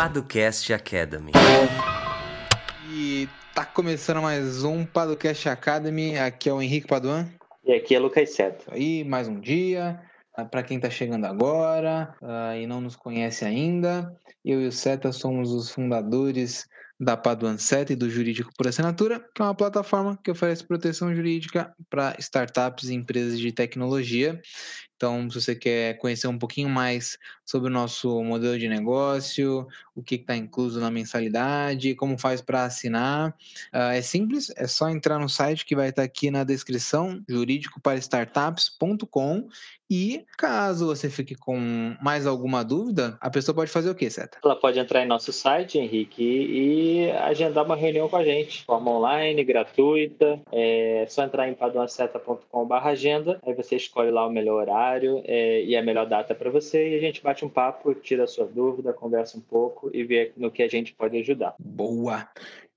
Paducast Academy. E tá começando mais um Paducast Academy. Aqui é o Henrique Paduan. E aqui é Lucas Seto. Aí, mais um dia. Para quem está chegando agora uh, e não nos conhece ainda, eu e o Seta somos os fundadores da Paduan Seta e do Jurídico por Assinatura, que é uma plataforma que oferece proteção jurídica para startups e empresas de tecnologia. Então, se você quer conhecer um pouquinho mais sobre o nosso modelo de negócio, o que está incluso na mensalidade, como faz para assinar, uh, é simples, é só entrar no site que vai estar tá aqui na descrição, jurídicoparastartups.com e caso você fique com mais alguma dúvida, a pessoa pode fazer o quê, Seta? Ela pode entrar em nosso site, Henrique, e agendar uma reunião com a gente, forma online, gratuita. É só entrar em paduaceta.com/agenda, aí você escolhe lá o melhor horário é, e a melhor data para você e a gente bate um papo, tira a sua dúvida, conversa um pouco e vê no que a gente pode ajudar. Boa.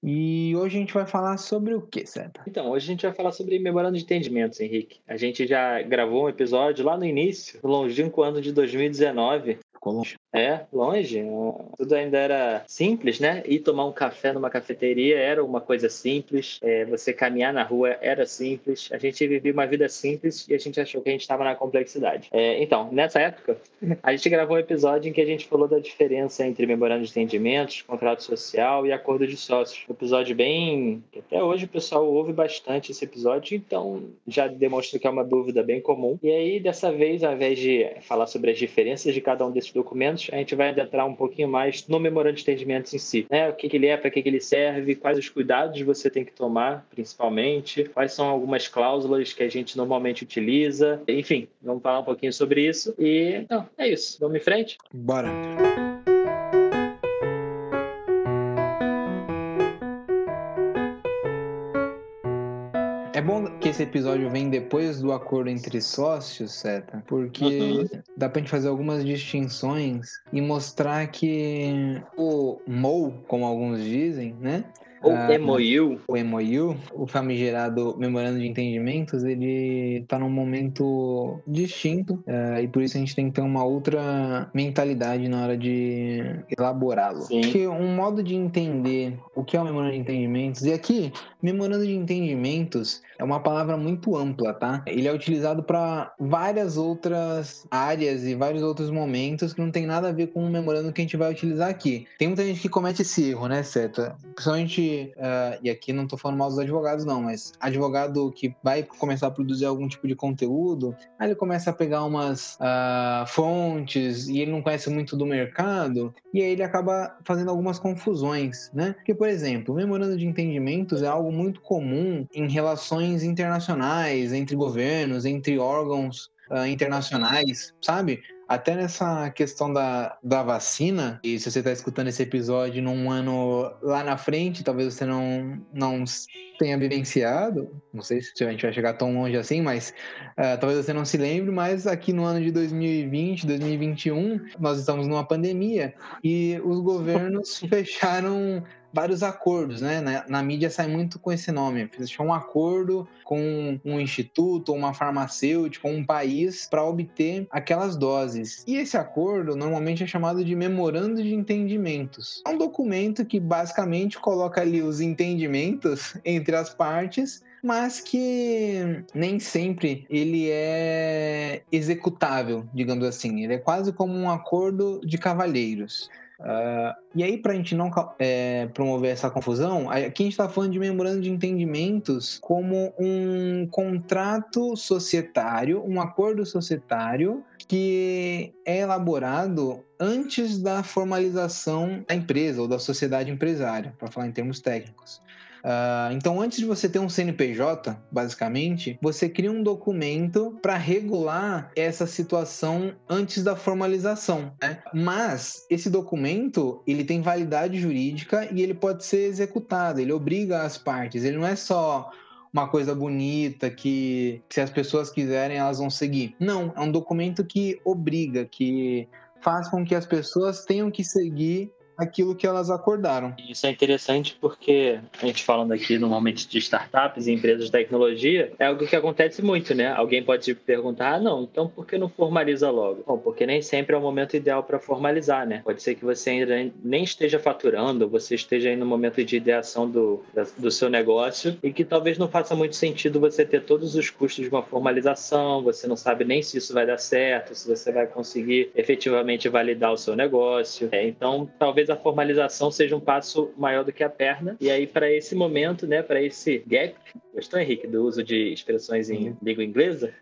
E hoje a gente vai falar sobre o que, Seta? Então, hoje a gente vai falar sobre memorando de entendimentos, Henrique. A gente já gravou um episódio lá no início, no longínquo ano de 2019, ficou longe. É, longe. Tudo ainda era simples, né? Ir tomar um café numa cafeteria era uma coisa simples. É, você caminhar na rua era simples. A gente vivia uma vida simples e a gente achou que a gente estava na complexidade. É, então, nessa época, a gente gravou um episódio em que a gente falou da diferença entre memorando de entendimentos, contrato social e acordo de sócios. Um episódio bem. até hoje o pessoal ouve bastante esse episódio, então já demonstra que é uma dúvida bem comum. E aí, dessa vez, ao invés de falar sobre as diferenças de cada um desses documentos, a gente vai adentrar um pouquinho mais no memorando de entendimentos em si. Né? O que, que ele é, para que, que ele serve, quais os cuidados você tem que tomar, principalmente, quais são algumas cláusulas que a gente normalmente utiliza. Enfim, vamos falar um pouquinho sobre isso. E então, é isso. Vamos em frente? Bora. É bom que esse episódio vem depois do acordo entre sócios, Seta, porque uhum. dá pra gente fazer algumas distinções e mostrar que o MOU, como alguns dizem, né? Ou MOU. O MOU, o famigerado Memorando de Entendimentos, ele está num momento distinto uh, e por isso a gente tem que ter uma outra mentalidade na hora de elaborá-lo. Porque um modo de entender o que é o Memorando de Entendimentos, e aqui, Memorando de Entendimentos é uma palavra muito ampla, tá? Ele é utilizado para várias outras áreas e vários outros momentos que não tem nada a ver com o memorando que a gente vai utilizar aqui. Tem muita gente que comete esse erro, né, Seta? Principalmente uh, e aqui não estou falando mal dos advogados, não, mas advogado que vai começar a produzir algum tipo de conteúdo, aí ele começa a pegar umas uh, fontes e ele não conhece muito do mercado, e aí ele acaba fazendo algumas confusões, né? Porque, por exemplo, o memorando de entendimentos é algo muito comum em relações internacionais, entre governos, entre órgãos uh, internacionais, sabe? Até nessa questão da, da vacina, e se você está escutando esse episódio num ano lá na frente, talvez você não, não tenha vivenciado, não sei se a gente vai chegar tão longe assim, mas uh, talvez você não se lembre, mas aqui no ano de 2020, 2021, nós estamos numa pandemia e os governos fecharam vários acordos, né? Na, na, mídia sai muito com esse nome. Fechou um acordo com um instituto, uma farmacêutica, um país para obter aquelas doses. E esse acordo normalmente é chamado de memorando de entendimentos. É um documento que basicamente coloca ali os entendimentos entre as partes mas que nem sempre ele é executável, digamos assim. Ele é quase como um acordo de cavalheiros. Uh, e aí, para a gente não é, promover essa confusão, aqui a gente está falando de memorando de entendimentos como um contrato societário, um acordo societário que é elaborado antes da formalização da empresa ou da sociedade empresária, para falar em termos técnicos. Uh, então, antes de você ter um CNPJ, basicamente, você cria um documento para regular essa situação antes da formalização. Né? Mas esse documento ele tem validade jurídica e ele pode ser executado. Ele obriga as partes. Ele não é só uma coisa bonita que, que se as pessoas quiserem elas vão seguir. Não, é um documento que obriga, que faz com que as pessoas tenham que seguir aquilo que elas acordaram. Isso é interessante porque a gente falando aqui normalmente de startups e empresas de tecnologia, é algo que acontece muito, né? Alguém pode te perguntar, ah, não, então por que não formaliza logo? Bom, porque nem sempre é o momento ideal para formalizar, né? Pode ser que você ainda nem esteja faturando, você esteja aí no momento de ideação do, do seu negócio e que talvez não faça muito sentido você ter todos os custos de uma formalização, você não sabe nem se isso vai dar certo, se você vai conseguir efetivamente validar o seu negócio. É, então, talvez a formalização seja um passo maior do que a perna. E aí, para esse momento, né, para esse gap, gostou, Henrique, do uso de expressões em língua inglesa?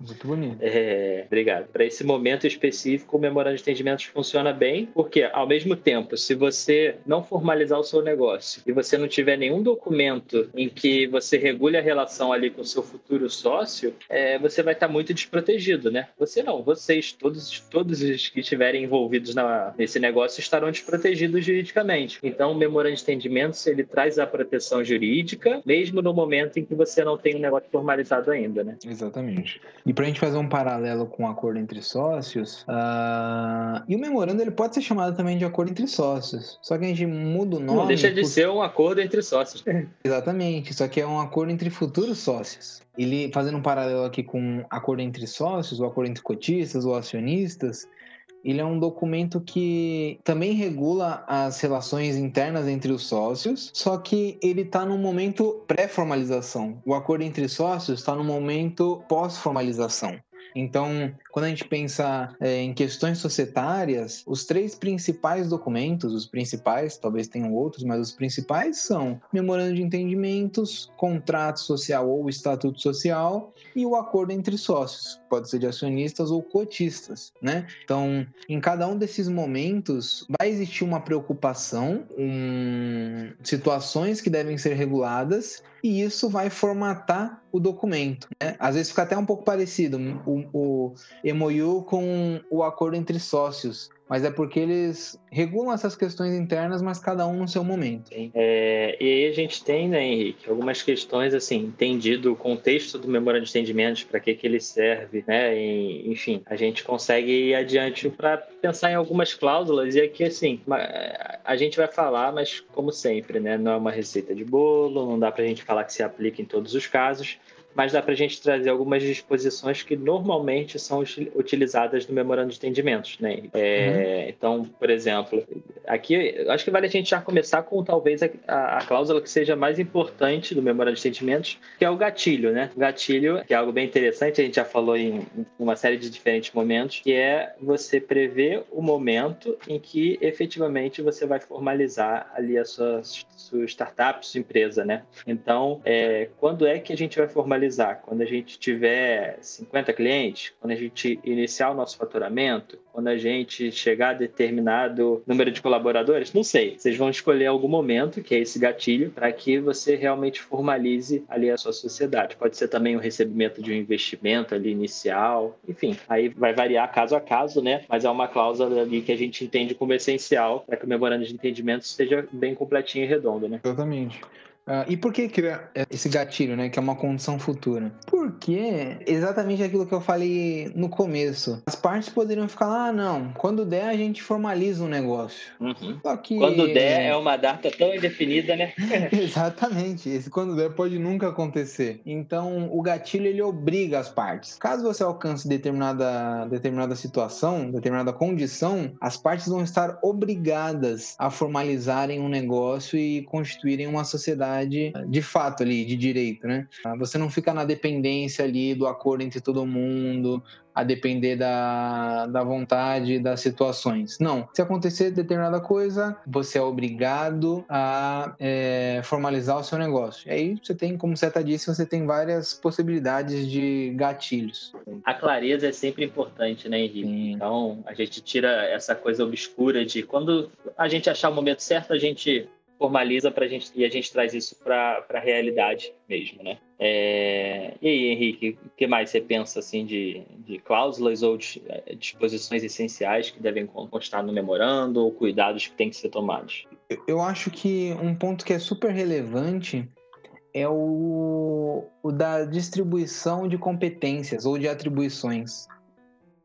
Muito bonito. É, obrigado. Para esse momento específico, o memorando de entendimentos funciona bem, porque, ao mesmo tempo, se você não formalizar o seu negócio e você não tiver nenhum documento em que você regule a relação ali com o seu futuro sócio, é, você vai estar muito desprotegido, né? Você não, vocês, todos, todos os que estiverem envolvidos na, nesse negócio estarão desprotegidos juridicamente. Então, o memorando de entendimentos, ele traz a proteção jurídica, mesmo no momento em que você não tem um negócio formalizado ainda, né? Exatamente. E para a gente fazer um paralelo com o um acordo entre sócios, uh... e o memorando ele pode ser chamado também de acordo entre sócios, só que a gente muda o nome. Não deixa de por... ser um acordo entre sócios. Exatamente, só que é um acordo entre futuros sócios. Ele fazendo um paralelo aqui com acordo entre sócios, o acordo entre cotistas ou acionistas, ele é um documento que também regula as relações internas entre os sócios, só que ele está no momento pré-formalização. O acordo entre sócios está no momento pós-formalização. Então, quando a gente pensa é, em questões societárias, os três principais documentos, os principais, talvez tenham outros, mas os principais são memorando de entendimentos, contrato social ou estatuto social e o acordo entre sócios, pode ser de acionistas ou cotistas, né? Então, em cada um desses momentos vai existir uma preocupação, um, situações que devem ser reguladas e isso vai formatar o documento. Né? Às vezes fica até um pouco parecido o, o MOU com o acordo entre sócios mas é porque eles regulam essas questões internas, mas cada um no seu momento. É, e aí a gente tem, né, Henrique, algumas questões, assim, entendido o contexto do memorando de entendimentos, para que, que ele serve, né, e, enfim, a gente consegue ir adiante para pensar em algumas cláusulas, e aqui, assim, a gente vai falar, mas como sempre, né, não é uma receita de bolo, não dá para a gente falar que se aplica em todos os casos, mas dá para a gente trazer algumas disposições que normalmente são utilizadas no memorando de entendimentos, né? É, uhum. Então, por exemplo, aqui acho que vale a gente já começar com talvez a, a, a, cláusula que seja mais importante do memorando de entendimentos, que é o gatilho, né? O gatilho, que é algo bem interessante, a gente já falou em uma série de diferentes momentos, que é você prever o momento em que efetivamente você vai formalizar ali a sua, sua startup, sua empresa, né? Então, é, quando é que a gente vai formalizar quando a gente tiver 50 clientes, quando a gente iniciar o nosso faturamento, quando a gente chegar a determinado número de colaboradores? Não sei. Vocês vão escolher algum momento, que é esse gatilho, para que você realmente formalize ali a sua sociedade. Pode ser também o recebimento de um investimento ali inicial, enfim, aí vai variar caso a caso, né? Mas é uma cláusula ali que a gente entende como essencial para que o memorando de entendimento esteja bem completinho e redondo, né? Exatamente. Uh, e por que cria esse gatilho, né? Que é uma condição futura? Porque exatamente aquilo que eu falei no começo. As partes poderiam ficar lá, ah, não, quando der a gente formaliza um negócio. Uhum. Só que... Quando der é uma data tão indefinida, né? exatamente. Esse quando der pode nunca acontecer. Então, o gatilho ele obriga as partes. Caso você alcance determinada, determinada situação, determinada condição, as partes vão estar obrigadas a formalizarem um negócio e constituírem uma sociedade de fato ali, de direito, né? Você não fica na dependência ali do acordo entre todo mundo, a depender da, da vontade das situações. Não. Se acontecer determinada coisa, você é obrigado a é, formalizar o seu negócio. E aí você tem, como você disse, você tem várias possibilidades de gatilhos. A clareza é sempre importante, né, Henrique? Sim. Então, a gente tira essa coisa obscura de quando a gente achar o momento certo, a gente formaliza para gente e a gente traz isso para a realidade mesmo, né? É... E aí, Henrique, o que mais você pensa assim de, de cláusulas ou de, é, disposições essenciais que devem constar no memorando ou cuidados que têm que ser tomados? Eu acho que um ponto que é super relevante é o, o da distribuição de competências ou de atribuições.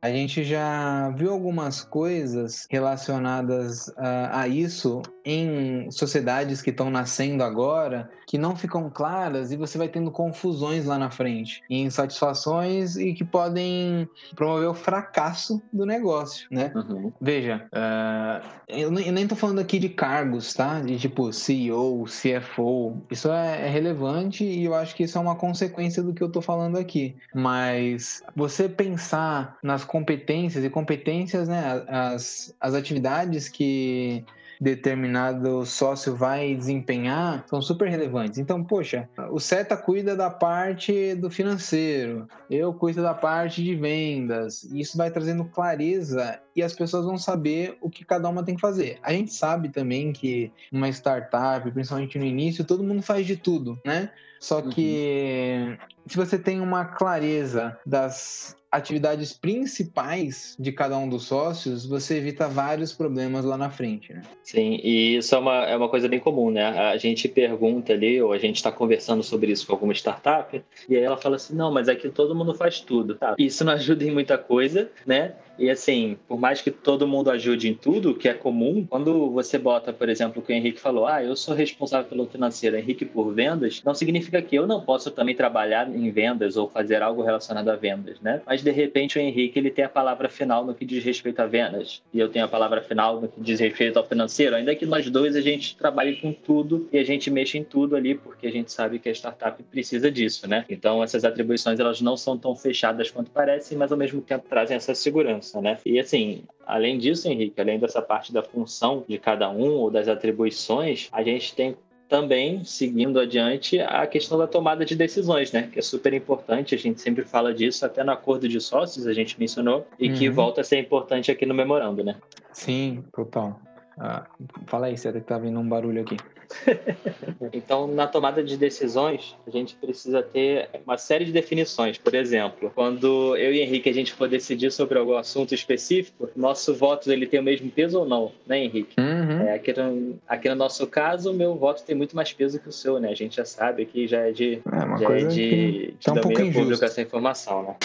A gente já viu algumas coisas relacionadas a, a isso em sociedades que estão nascendo agora, que não ficam claras e você vai tendo confusões lá na frente, e insatisfações e que podem promover o fracasso do negócio, né? Uhum. Veja, uh, eu, nem tô falando aqui de cargos, tá? De tipo CEO, CFO. Isso é, é relevante e eu acho que isso é uma consequência do que eu tô falando aqui. Mas você pensar nas competências e competências, né? As, as atividades que determinado sócio vai desempenhar são super relevantes. Então, poxa, o SETA cuida da parte do financeiro, eu cuido da parte de vendas. Isso vai trazendo clareza e as pessoas vão saber o que cada uma tem que fazer. A gente sabe também que uma startup, principalmente no início, todo mundo faz de tudo, né? Só que uhum. se você tem uma clareza das atividades principais de cada um dos sócios, você evita vários problemas lá na frente, né? Sim, e isso é uma, é uma coisa bem comum, né? A gente pergunta ali, ou a gente está conversando sobre isso com alguma startup, e aí ela fala assim, não, mas aqui todo mundo faz tudo, tá? Isso não ajuda em muita coisa, né? E assim, por mais que todo mundo ajude em tudo, que é comum, quando você bota, por exemplo, o que o Henrique falou, ah, eu sou responsável pelo financeiro, Henrique por vendas, não significa que eu não posso também trabalhar em vendas ou fazer algo relacionado a vendas, né? Mas de repente o Henrique ele tem a palavra final no que diz respeito a vendas e eu tenho a palavra final no que diz respeito ao financeiro, ainda que nós dois a gente trabalhe com tudo e a gente mexa em tudo ali, porque a gente sabe que a startup precisa disso, né? Então essas atribuições elas não são tão fechadas quanto parecem, mas ao mesmo tempo trazem essa segurança né? E assim, além disso, Henrique, além dessa parte da função de cada um ou das atribuições, a gente tem também, seguindo adiante, a questão da tomada de decisões, né? Que é super importante, a gente sempre fala disso, até no acordo de sócios a gente mencionou, e uhum. que volta a ser importante aqui no memorando, né? Sim, total. Ah, fala aí, você que tá vindo um barulho aqui. então, na tomada de decisões, a gente precisa ter uma série de definições. Por exemplo, quando eu e Henrique a gente for decidir sobre algum assunto específico, nosso voto ele tem o mesmo peso ou não, né, Henrique? Uhum. É, aqui, no, aqui no nosso caso, o meu voto tem muito mais peso que o seu, né? A gente já sabe que já é de, é, já é de, de tá um domínio público essa informação, né?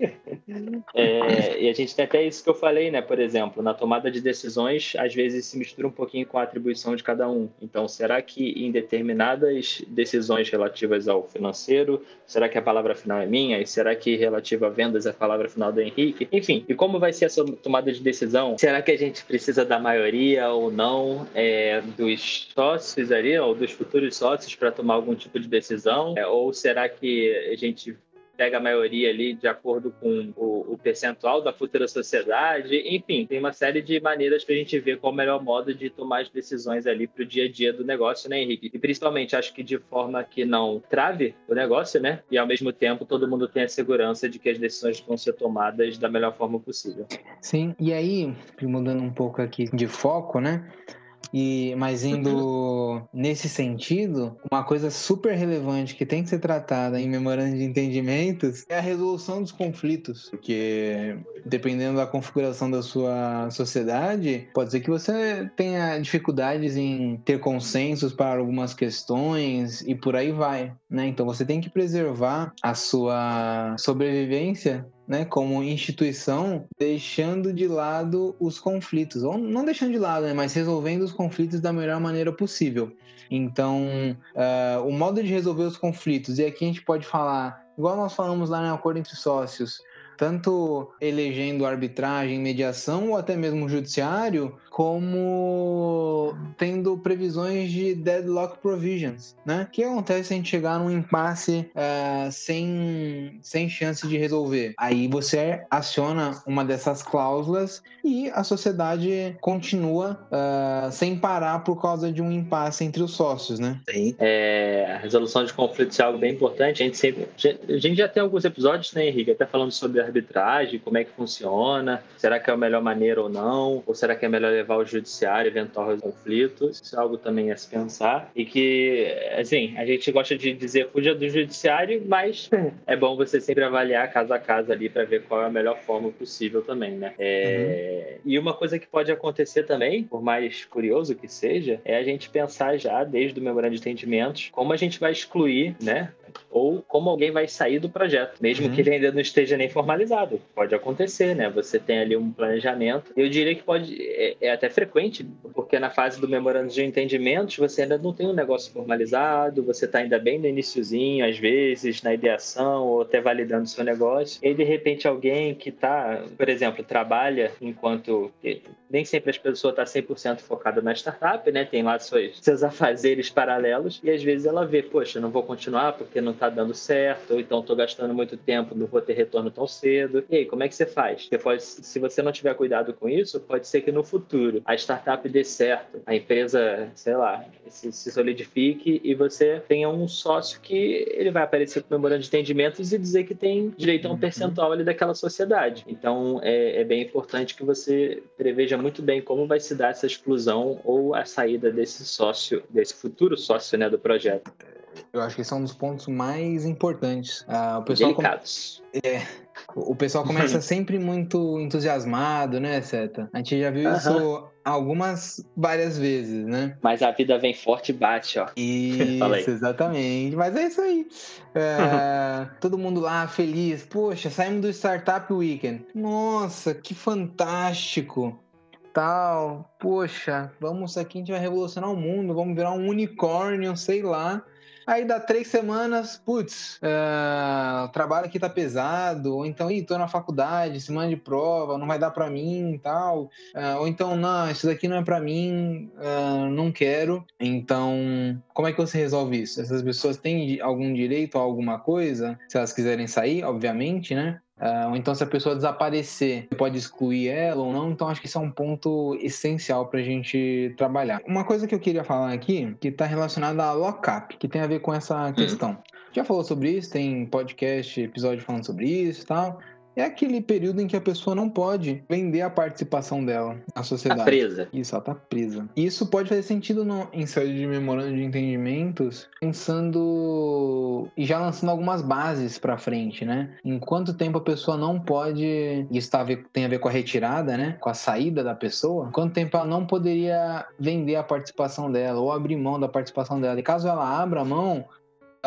É. é, e a gente tem até isso que eu falei, né? Por exemplo, na tomada de decisões, às vezes se mistura um pouquinho com a atribuição de cada um. Então, será que em determinadas decisões relativas ao financeiro, será que a palavra final é minha? E será que relativa a vendas é a palavra final do Henrique? Enfim, e como vai ser essa tomada de decisão? Será que a gente precisa da maioria ou não é, dos sócios ali, ou dos futuros sócios para tomar algum tipo de decisão? É, ou será que a gente pega a maioria ali de acordo com o, o percentual da futura sociedade. Enfim, tem uma série de maneiras para a gente ver qual é o melhor modo de tomar as decisões ali para o dia a dia do negócio, né, Henrique? E principalmente, acho que de forma que não trave o negócio, né? E ao mesmo tempo todo mundo tem a segurança de que as decisões vão ser tomadas da melhor forma possível. Sim, e aí, mudando um pouco aqui de foco, né? E, mas indo nesse sentido, uma coisa super relevante que tem que ser tratada em memorando de entendimentos é a resolução dos conflitos. Porque dependendo da configuração da sua sociedade, pode ser que você tenha dificuldades em ter consensos para algumas questões e por aí vai, né? Então você tem que preservar a sua sobrevivência né, como instituição, deixando de lado os conflitos, ou não deixando de lado, né, mas resolvendo os conflitos da melhor maneira possível. Então, uh, o modo de resolver os conflitos, e aqui a gente pode falar, igual nós falamos lá no acordo entre sócios, tanto elegendo arbitragem, mediação ou até mesmo judiciário, como tendo previsões de deadlock provisions, né? O que acontece se a gente chegar num impasse uh, sem, sem chance de resolver? Aí você aciona uma dessas cláusulas e a sociedade continua uh, sem parar por causa de um impasse entre os sócios, né? Sim. É, a resolução de conflitos é algo bem importante. A gente sempre, a gente já tem alguns episódios, né, Henrique, até falando sobre arbitragem, como é que funciona, será que é a melhor maneira ou não, ou será que é melhor levar ao judiciário eventual conflito? Isso é algo também a se pensar. E que, assim, a gente gosta de dizer fuja do judiciário, mas é bom você sempre avaliar caso a caso ali para ver qual é a melhor forma possível também, né? É... Uhum. E uma coisa que pode acontecer também, por mais curioso que seja, é a gente pensar já, desde o memorando de entendimentos, como a gente vai excluir, né? Ou como alguém vai sair do projeto, mesmo uhum. que ele ainda não esteja nem formalizado. Pode acontecer, né? Você tem ali um planejamento. Eu diria que pode é, é até frequente, porque na fase do memorando de entendimentos você ainda não tem um negócio formalizado, você está ainda bem no iníciozinho, às vezes na ideação ou até validando seu negócio. E aí, de repente alguém que está, por exemplo, trabalha enquanto nem sempre as pessoas estão tá 100% focada na startup, né? Tem lá seus, seus afazeres paralelos e às vezes ela vê, poxa, não vou continuar porque não está dando certo, ou então estou gastando muito tempo, não vou ter retorno tão cedo. E aí, como é que você faz? Você pode, se você não tiver cuidado com isso, pode ser que no futuro a startup dê certo, a empresa, sei lá, se, se solidifique e você tenha um sócio que ele vai aparecer com memorando de entendimentos e dizer que tem direito a um uhum. percentual ali daquela sociedade. Então, é, é bem importante que você preveja muito bem como vai se dar essa exclusão ou a saída desse sócio, desse futuro sócio né, do projeto. Eu acho que esse é um dos pontos mais importantes. Ah, o pessoal Delicados. Com... É, o pessoal começa sempre muito entusiasmado, né, Seta? A gente já viu uh -huh. isso algumas, várias vezes, né? Mas a vida vem forte e bate, ó. Isso, exatamente. Mas é isso aí. É, todo mundo lá feliz. Poxa, saímos do Startup Weekend. Nossa, que fantástico tal, poxa, vamos aqui, a gente vai revolucionar o mundo, vamos virar um unicórnio, sei lá. Aí dá três semanas, putz, uh, o trabalho aqui tá pesado, ou então, ih, tô na faculdade, semana de prova, não vai dar para mim e tal. Uh, ou então, não, isso daqui não é para mim, uh, não quero. Então, como é que você resolve isso? Essas pessoas têm algum direito a alguma coisa? Se elas quiserem sair, obviamente, né? Uh, ou então, se a pessoa desaparecer, você pode excluir ela ou não. Então, acho que isso é um ponto essencial para a gente trabalhar. Uma coisa que eu queria falar aqui, que está relacionada a lockup, que tem a ver com essa hum. questão. Já falou sobre isso, tem podcast, episódio falando sobre isso e tal é aquele período em que a pessoa não pode vender a participação dela à sociedade. Tá presa. Isso, ela tá presa. Isso pode fazer sentido no, em sede de memorando de entendimentos, pensando e já lançando algumas bases para frente, né? Em quanto tempo a pessoa não pode, isso tá tem a ver com a retirada, né? Com a saída da pessoa, quanto tempo ela não poderia vender a participação dela ou abrir mão da participação dela. E caso ela abra mão,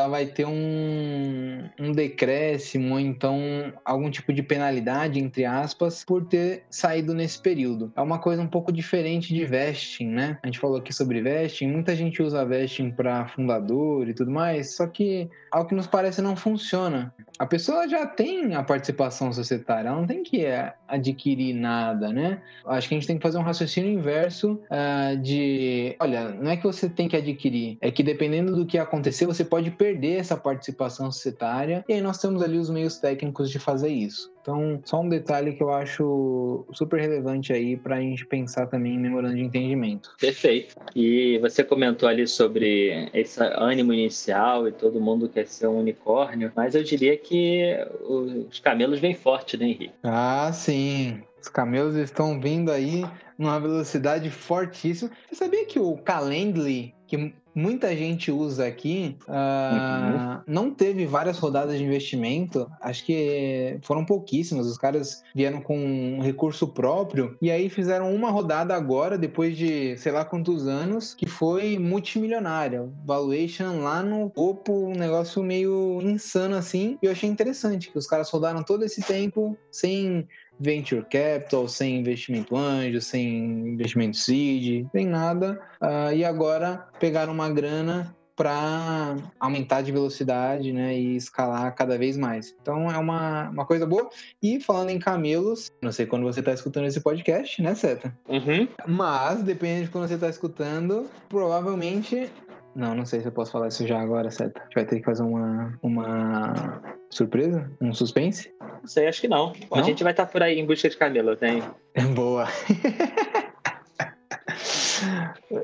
vai ter um, um decréscimo ou então algum tipo de penalidade, entre aspas, por ter saído nesse período. É uma coisa um pouco diferente de vesting, né? A gente falou aqui sobre vesting, muita gente usa vesting para fundador e tudo mais, só que ao que nos parece não funciona. A pessoa já tem a participação societária, ela não tem que é, adquirir nada, né? Acho que a gente tem que fazer um raciocínio inverso uh, de, olha, não é que você tem que adquirir, é que dependendo do que acontecer, você pode perder essa participação societária, e aí nós temos ali os meios técnicos de fazer isso. Então, só um detalhe que eu acho super relevante aí para a gente pensar também em memorando de entendimento. Perfeito. E você comentou ali sobre esse ânimo inicial e todo mundo quer ser um unicórnio, mas eu diria que os camelos vêm forte, né, Henrique? Ah, sim. Os camelos estão vindo aí numa velocidade fortíssima. Você sabia que o Calendly, que muita gente usa aqui, uh, uhum. não teve várias rodadas de investimento, acho que foram pouquíssimas. Os caras vieram com um recurso próprio e aí fizeram uma rodada agora, depois de sei lá quantos anos, que foi multimilionária. Valuation lá no topo, um negócio meio insano assim. E eu achei interessante que os caras rodaram todo esse tempo sem venture capital, sem investimento anjo, sem investimento seed, sem nada. Uh, e agora pegaram uma grana para aumentar de velocidade né, e escalar cada vez mais. Então é uma, uma coisa boa. E falando em camelos, não sei quando você está escutando esse podcast, né, Seta? Uhum. Mas, depende de quando você está escutando, provavelmente. Não, não sei se eu posso falar isso já agora, Seta. A gente vai ter que fazer uma, uma surpresa? Um suspense? Não sei, acho que não. não? A gente vai estar tá por aí em busca de camelos, hein? Boa.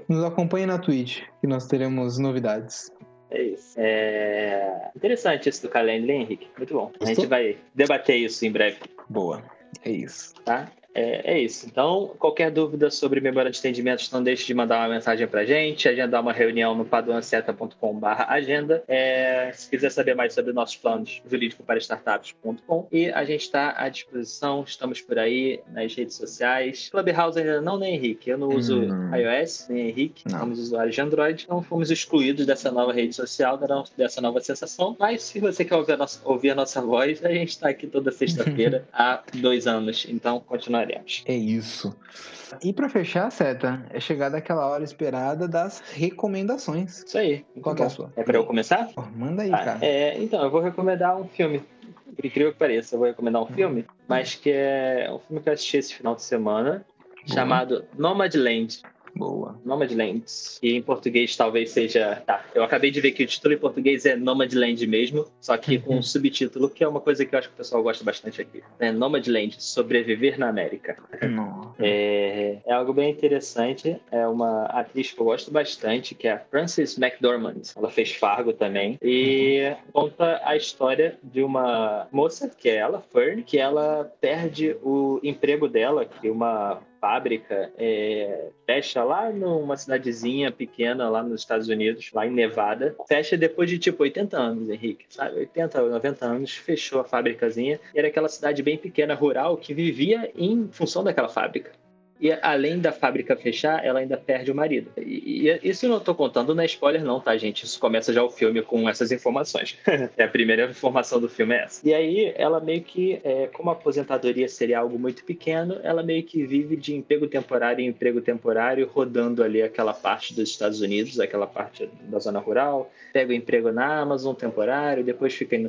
Nos acompanhe na Twitch, que nós teremos novidades. É isso. É... Interessante isso do Calendly, Henrique. Muito bom. A gente vai debater isso em breve. Boa. É isso. Tá? É, é, isso. Então, qualquer dúvida sobre memória de entendimentos, não deixe de mandar uma mensagem pra gente, agendar uma reunião no paduanceta.com.br agenda. É, se quiser saber mais sobre nossos planos jurídicos para startups.com. E a gente está à disposição, estamos por aí nas redes sociais. Clubhouse ainda não, nem Henrique. Eu não uso hum. iOS, nem Henrique. Não. Somos usuários de Android. Então fomos excluídos dessa nova rede social, dessa nova sensação. Mas se você quer ouvir a nossa, ouvir a nossa voz, a gente está aqui toda sexta-feira há dois anos. Então continuaremos. É isso. E para fechar, Seta, é chegada aquela hora esperada das recomendações. Isso aí. Qual é a sua? É para eu começar? Oh, manda aí, ah, cara. É, então, eu vou recomendar um filme. Por incrível que pareça, eu vou recomendar um uhum. filme, mas que é um filme que eu assisti esse final de semana, Boa. chamado Nomadland. Boa. Nomadlands. E em português talvez seja. Tá, eu acabei de ver que o título em português é Nomadland mesmo, só que com um subtítulo, que é uma coisa que eu acho que o pessoal gosta bastante aqui. É Nomadland, Sobreviver na América. É, é algo bem interessante. É uma atriz que eu gosto bastante, que é a Frances McDormand. Ela fez Fargo também. E conta a história de uma moça, que é ela, Fern, que ela perde o emprego dela, que uma fábrica é, fecha lá numa cidadezinha pequena lá nos Estados Unidos, lá em Nevada. Fecha depois de tipo 80 anos, Henrique, sabe? 80, 90 anos, fechou a fábricazinha. Era aquela cidade bem pequena, rural, que vivia em função daquela fábrica. E além da fábrica fechar, ela ainda perde o marido. E, e isso eu não tô contando, não é spoiler, não, tá, gente? Isso começa já o filme com essas informações. é a primeira informação do filme é essa. E aí, ela meio que, é, como a aposentadoria seria algo muito pequeno, ela meio que vive de emprego temporário em emprego temporário, rodando ali aquela parte dos Estados Unidos, aquela parte da zona rural, pega o emprego na Amazon temporário, depois fica em,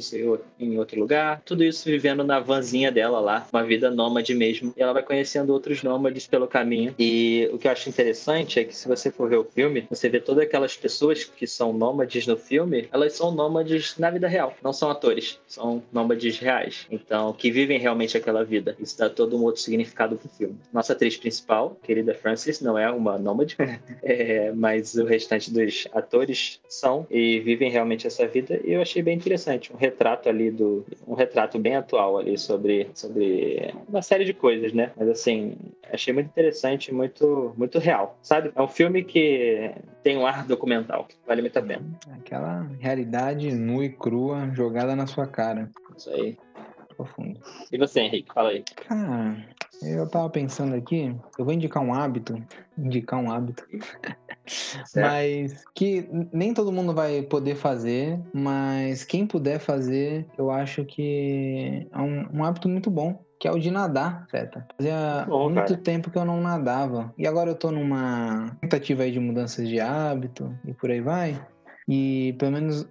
em outro lugar. Tudo isso vivendo na vanzinha dela lá, uma vida nômade mesmo. E ela vai conhecendo outros nômades pelo pelo caminho. E o que eu acho interessante é que se você for ver o filme, você vê todas aquelas pessoas que são nômades no filme, elas são nômades na vida real, não são atores, são nômades reais. Então, que vivem realmente aquela vida. Isso dá todo um outro significado pro filme. Nossa atriz principal, querida Frances, não é uma nômade, é, mas o restante dos atores são e vivem realmente essa vida. E eu achei bem interessante, um retrato ali do, um retrato bem atual ali sobre sobre uma série de coisas, né? Mas assim, achei muito interessante, muito, muito real, sabe? É um filme que tem um ar documental, vale muito a pena. Aquela realidade nua e crua jogada na sua cara. Isso aí. Profundo. E você, Henrique, fala aí. Cara, eu tava pensando aqui, eu vou indicar um hábito, indicar um hábito, mas que nem todo mundo vai poder fazer, mas quem puder fazer, eu acho que é um, um hábito muito bom que é o de nadar, certo? Fazia Bom, muito cara. tempo que eu não nadava. E agora eu tô numa tentativa aí de mudanças de hábito e por aí vai. E pelo menos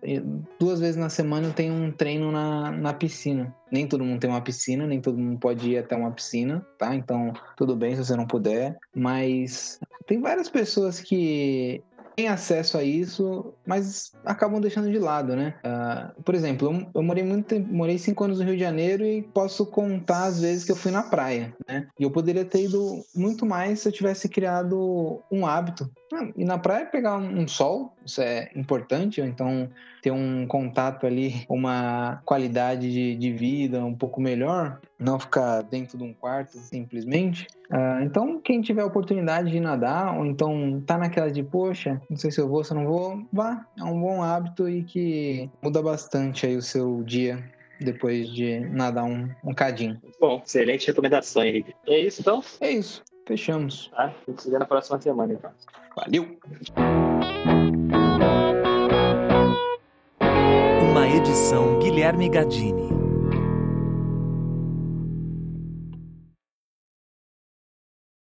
duas vezes na semana eu tenho um treino na, na piscina. Nem todo mundo tem uma piscina, nem todo mundo pode ir até uma piscina, tá? Então, tudo bem se você não puder. Mas tem várias pessoas que têm acesso a isso, mas acabam deixando de lado, né? Uh, por exemplo, eu, morei muito morei cinco anos no Rio de Janeiro e posso contar as vezes que eu fui na praia, né? E eu poderia ter ido muito mais se eu tivesse criado um hábito. E na praia pegar um, um sol, isso é importante, ou então ter um contato ali, uma qualidade de, de vida um pouco melhor, não ficar dentro de um quarto simplesmente. Uh, então, quem tiver a oportunidade de nadar, ou então tá naquela de, poxa, não sei se eu vou, se eu não vou, vá. É um bom hábito e que muda bastante aí o seu dia depois de nadar um, um cadinho. Bom, excelente recomendação, Henrique. É isso então? É isso. Fechamos. Tá? A gente se vê na próxima semana, então. Valeu! Uma edição Guilherme Gadini.